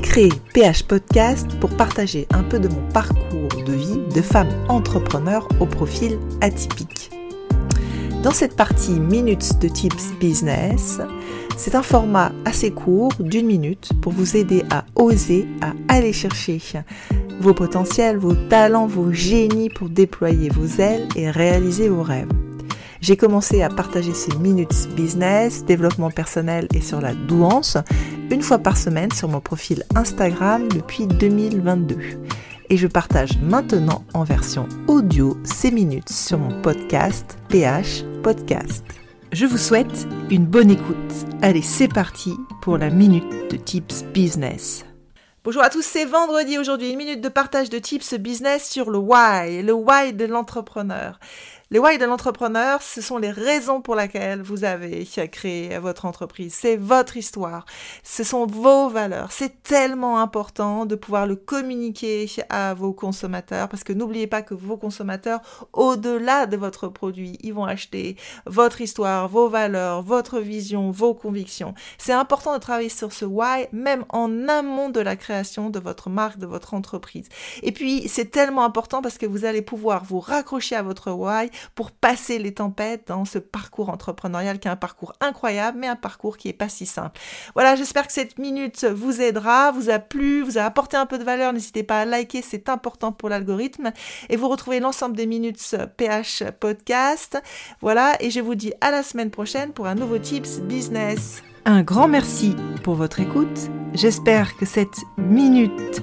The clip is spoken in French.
créé PH Podcast pour partager un peu de mon parcours de vie de femme entrepreneur au profil atypique. Dans cette partie Minutes de Tips Business, c'est un format assez court d'une minute pour vous aider à oser, à aller chercher vos potentiels, vos talents, vos génies pour déployer vos ailes et réaliser vos rêves. J'ai commencé à partager ces minutes business, développement personnel et sur la douance une fois par semaine sur mon profil Instagram depuis 2022. Et je partage maintenant en version audio ces minutes sur mon podcast PH Podcast. Je vous souhaite une bonne écoute. Allez, c'est parti pour la minute de Tips Business. Bonjour à tous, c'est vendredi aujourd'hui, une minute de partage de tips business sur le why, le why de l'entrepreneur. Les why de l'entrepreneur, ce sont les raisons pour lesquelles vous avez créé votre entreprise. C'est votre histoire. Ce sont vos valeurs. C'est tellement important de pouvoir le communiquer à vos consommateurs parce que n'oubliez pas que vos consommateurs, au-delà de votre produit, ils vont acheter votre histoire, vos valeurs, votre vision, vos convictions. C'est important de travailler sur ce why même en amont de la création de votre marque, de votre entreprise. Et puis, c'est tellement important parce que vous allez pouvoir vous raccrocher à votre why pour passer les tempêtes dans ce parcours entrepreneurial qui est un parcours incroyable, mais un parcours qui est pas si simple. Voilà, j'espère que cette minute vous aidera, vous a plu, vous a apporté un peu de valeur. N'hésitez pas à liker, c'est important pour l'algorithme. Et vous retrouvez l'ensemble des minutes PH podcast. Voilà, et je vous dis à la semaine prochaine pour un nouveau Tips Business. Un grand merci pour votre écoute. J'espère que cette minute